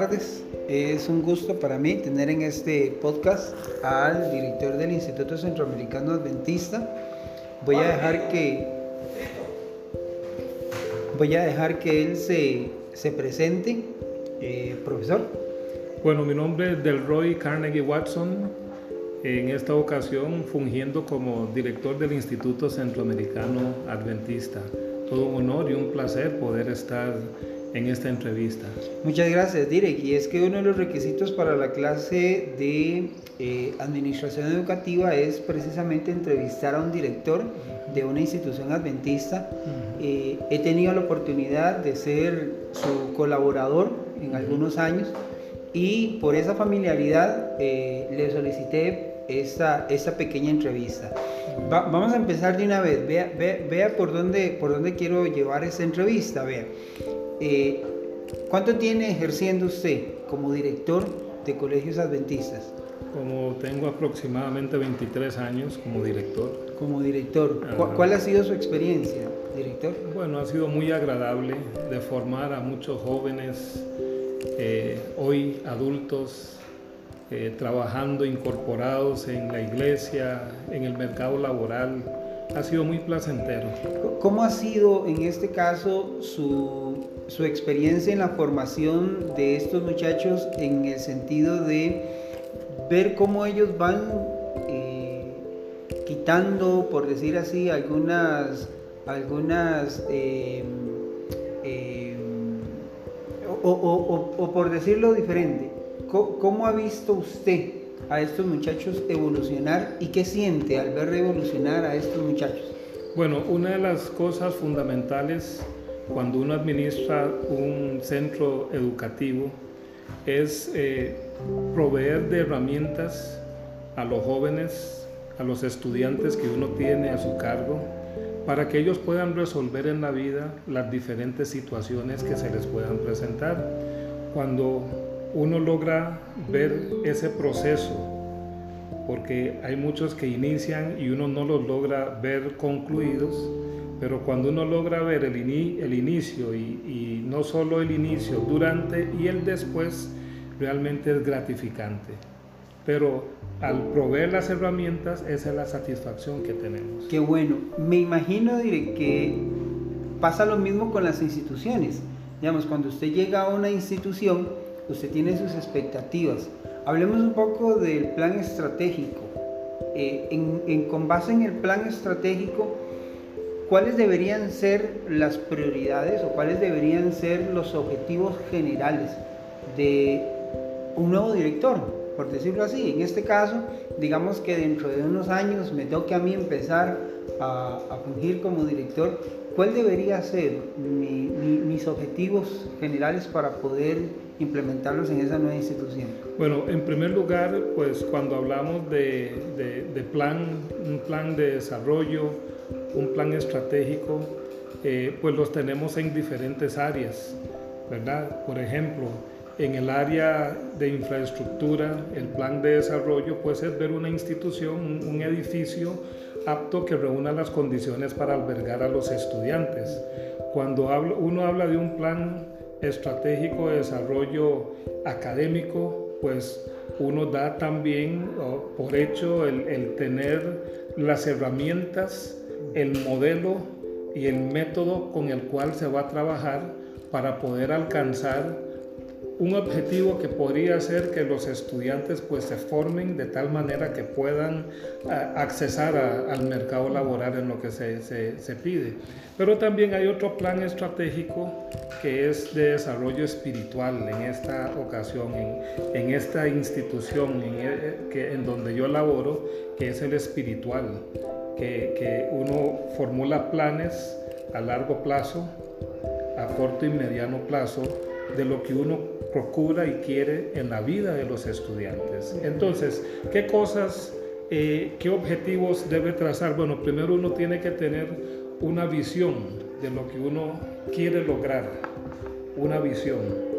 Tardes. Es un gusto para mí tener en este podcast al director del Instituto Centroamericano Adventista. Voy a dejar que voy a dejar que él se, se presente, eh, profesor. Bueno, mi nombre es Delroy Carnegie Watson, en esta ocasión fungiendo como director del Instituto Centroamericano Adventista. Todo un honor y un placer poder estar en esta entrevista. Muchas gracias, Direk. Y es que uno de los requisitos para la clase de eh, administración educativa es precisamente entrevistar a un director de una institución adventista. Eh, he tenido la oportunidad de ser su colaborador en algunos años y por esa familiaridad eh, le solicité esta, esta pequeña entrevista. vamos a empezar de una vez. Vea, vea, por, dónde, por dónde quiero llevar esta entrevista. Vea. Eh, ¿Cuánto tiene ejerciendo usted como director de colegios adventistas? Como tengo aproximadamente 23 años como director. Como director. ¿Cuál ha sido su experiencia, director? Bueno, ha sido muy agradable de formar a muchos jóvenes, eh, hoy adultos, eh, trabajando incorporados en la iglesia, en el mercado laboral. Ha sido muy placentero. ¿Cómo ha sido en este caso su, su experiencia en la formación de estos muchachos en el sentido de ver cómo ellos van eh, quitando, por decir así, algunas, algunas eh, o, o, o, por decirlo diferente, ¿Cómo ha visto usted a estos muchachos evolucionar y qué siente al ver evolucionar a estos muchachos? Bueno, una de las cosas fundamentales cuando uno administra un centro educativo es eh, proveer de herramientas a los jóvenes, a los estudiantes que uno tiene a su cargo, para que ellos puedan resolver en la vida las diferentes situaciones que se les puedan presentar. Cuando uno logra ver ese proceso, porque hay muchos que inician y uno no los logra ver concluidos, pero cuando uno logra ver el, el inicio y, no solo el inicio, durante y el después, realmente es gratificante. Pero al proveer las herramientas, esa es la satisfacción que tenemos. Qué bueno. Me imagino diré, que pasa lo mismo con las instituciones. Digamos, cuando usted llega a una institución, usted tiene sus expectativas. Hablemos un poco del plan estratégico. Eh, en, con base en el plan estratégico, ¿cuáles deberían ser las prioridades o cuáles deberían ser los objetivos generales de un nuevo director? Por decirlo así, en este caso, digamos que dentro de unos años me toque a mí empezar a, a fungir como director, ¿cuál debería ser mis objetivos generales para poder implementarlos en esa nueva institución? Bueno, en primer lugar, pues cuando hablamos de, de, plan, un plan de desarrollo, un plan estratégico, eh, pues los tenemos en diferentes áreas, ¿verdad? Por ejemplo, en el área de infraestructura, el plan de desarrollo pues es ver una institución, un, edificio apto que reúna las condiciones para albergar a los estudiantes. Cuando uno habla de un plan estratégico de desarrollo académico, pues uno da también por hecho el, tener las herramientas, el modelo y el método con el cual se va a trabajar para poder alcanzar un objetivo que podría ser que los estudiantes pues se formen de tal manera que puedan accesar al mercado laboral en lo que se, se, pide. Pero también hay otro plan estratégico que es de desarrollo espiritual en esta ocasión, en, en esta institución en, eh, en donde yo laboro, que es el espiritual, que, que uno formula planes a largo plazo, a corto y mediano plazo, de lo que uno procura y quiere en la vida de los estudiantes. Entonces, ¿qué cosas, eh, qué objetivos debe trazar? Bueno, primero uno tiene que tener una visión de lo que uno quiere lograr, una visión.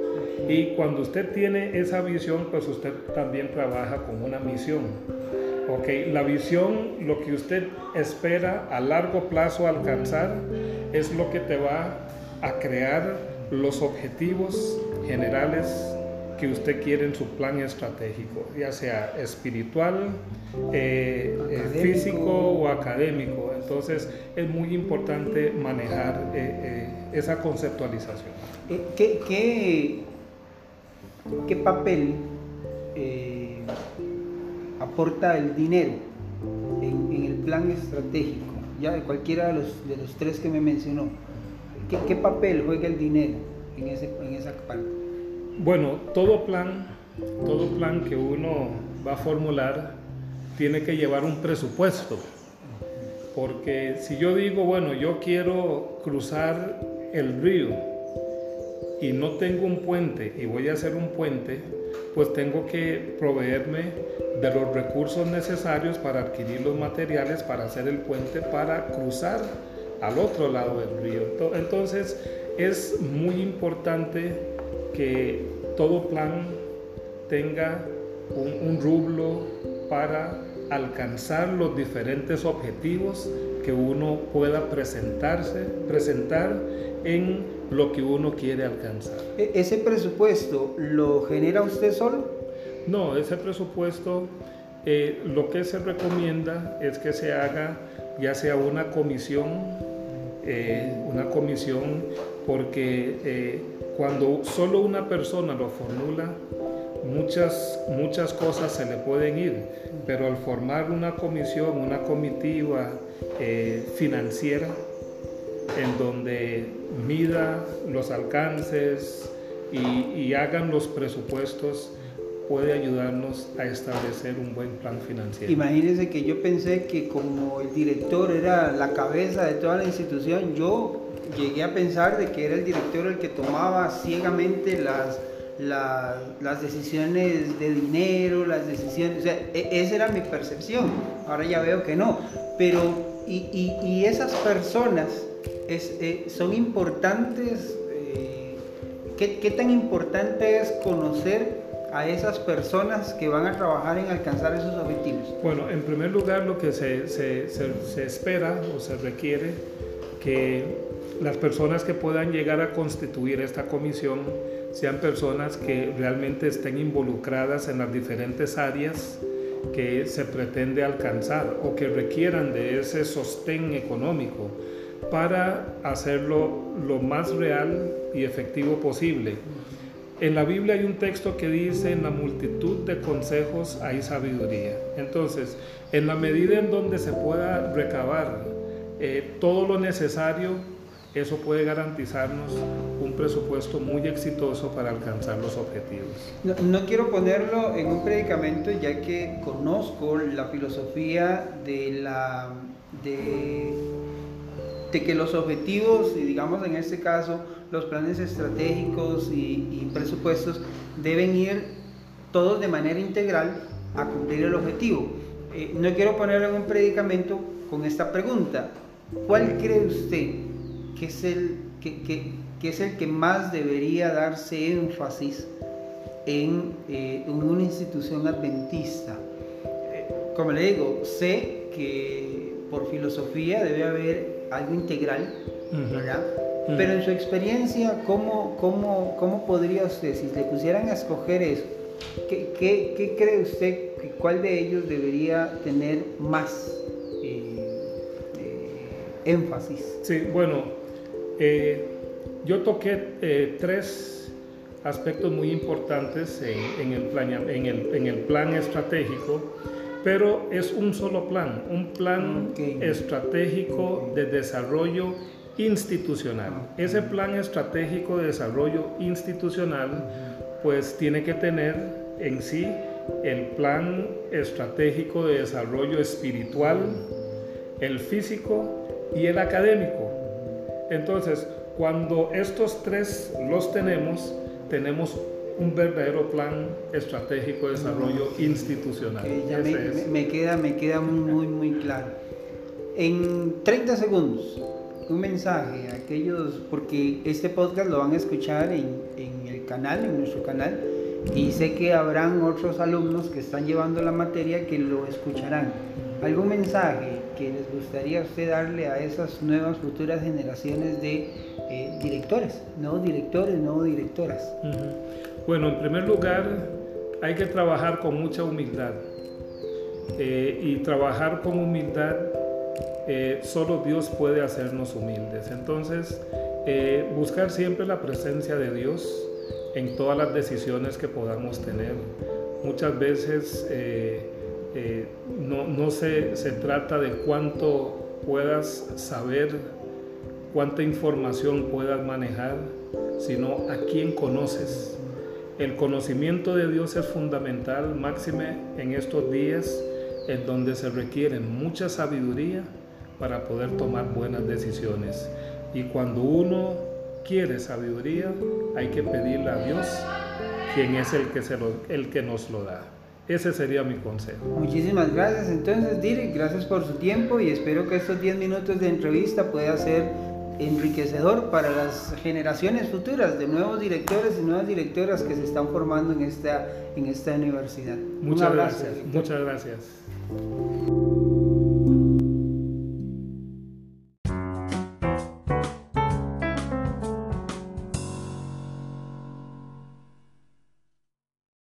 Y cuando usted tiene esa visión, pues usted también trabaja con una misión. Ok, la visión, lo que usted espera a largo plazo alcanzar, es lo que te va a crear los objetivos generales que usted quiere en su plan estratégico, ya sea espiritual, eh, eh, físico o académico. Entonces es muy importante manejar eh, esa conceptualización. ¿Qué, qué, papel aporta el dinero en, el plan estratégico? Ya de cualquiera de los, de los tres que me mencionó. ¿Qué, ¿Qué, papel juega el dinero en, ese, en esa parte? Bueno, todo plan, todo plan que uno va a formular tiene que llevar un presupuesto. Porque si yo digo, bueno, yo quiero cruzar el río y no tengo un puente y voy a hacer un puente, pues tengo que proveerme de los recursos necesarios para adquirir los materiales para hacer el puente para cruzar al otro lado del río. Entonces es muy importante que todo plan tenga un, rublo para alcanzar los diferentes objetivos que uno pueda presentarse, presentar en lo que uno quiere alcanzar. ¿E-, ¿Ese presupuesto lo genera usted solo? No, ese presupuesto eh, lo que se recomienda es que se haga ya sea una comisión, eh, una comisión porque eh, cuando solo una persona lo formula, muchas, muchas cosas se le pueden ir, pero al formar una comisión, una comitiva financiera, en donde mida los alcances y, hagan los presupuestos, puede ayudarnos a establecer un buen plan financiero. Imagínense que yo pensé que como el director era la cabeza de toda la institución, yo llegué a pensar de que era el director el que tomaba ciegamente las, las, decisiones de dinero, las decisiones, o sea, e, esa era mi percepción, ahora ya veo que no, pero y, esas personas eh, son importantes, eh, ¿qué, tan importante es conocer a esas personas que van a trabajar en alcanzar esos objetivos? Bueno, en primer lugar lo que se, se, espera o se requiere que las personas que puedan llegar a constituir esta comisión sean personas que realmente estén involucradas en las diferentes áreas que se pretende alcanzar o que requieran de ese sostén económico para hacerlo lo más real y efectivo posible. En la Biblia hay un texto que dice, en la multitud de consejos hay sabiduría. Entonces, en la medida en donde se pueda recabar eh, todo lo necesario eso puede garantizarnos un presupuesto muy exitoso para alcanzar los objetivos. No, quiero ponerlo en un predicamento ya que conozco la filosofía de la de, de que los objetivos y digamos en este caso los planes estratégicos y, presupuestos deben ir todos de manera integral a cumplir el objetivo. Eh, no quiero ponerlo en un predicamento con esta pregunta. ¿Cuál cree usted que es el que, es el que más debería darse énfasis en, eh, una institución adventista. Eh, como le digo, sé que por filosofía debe haber algo integral, ¿verdad? Pero en su experiencia, ¿cómo, cómo, cómo podría usted, si le pusieran a escoger eso, ¿qué, qué, cree usted, que cuál de ellos debería tener más eh, énfasis? Sí, bueno, eh, yo toqué eh, tres aspectos muy importantes en, el plan, en, el, plan estratégico, pero es un solo plan, un plan estratégico de desarrollo institucional. Ese plan estratégico de desarrollo institucional pues tiene que tener en sí el plan estratégico de desarrollo espiritual, el físico y el académico. Entonces, cuando estos tres los tenemos, tenemos un verdadero plan estratégico de desarrollo institucional. me, queda, me queda muy, muy claro. En 30 segundos, un mensaje a aquellos, porque este podcast lo van a escuchar en, en el canal, en nuestro canal, y sé que habrán otros alumnos que están llevando la materia que lo escucharán. ¿Algún mensaje que les gustaría usted darle a esas nuevas futuras generaciones de eh, directores, nuevos directores, nuevos directoras? Bueno, en primer lugar, hay que trabajar con mucha humildad. Eh, y trabajar con humildad, eh, solo Dios puede hacernos humildes. Entonces, buscar siempre la presencia de Dios en todas las decisiones que podamos tener. Muchas veces eh, no, se, trata de cuánto puedas saber, cuánta información puedas manejar, sino a quién conoces. El conocimiento de Dios es fundamental, máxime en estos días en donde se requiere mucha sabiduría para poder tomar buenas decisiones. Y cuando uno quiere sabiduría, hay que pedirle a Dios, quien es el que, se el que nos lo da. Ese sería mi consejo. Muchísimas gracias. Entonces, Dirk, gracias por su tiempo y espero que estos 10 minutos de entrevista pueda ser enriquecedor para las generaciones futuras de nuevos directores y nuevas directoras que se están formando en esta, en esta universidad. Muchas gracias. Muchas gracias.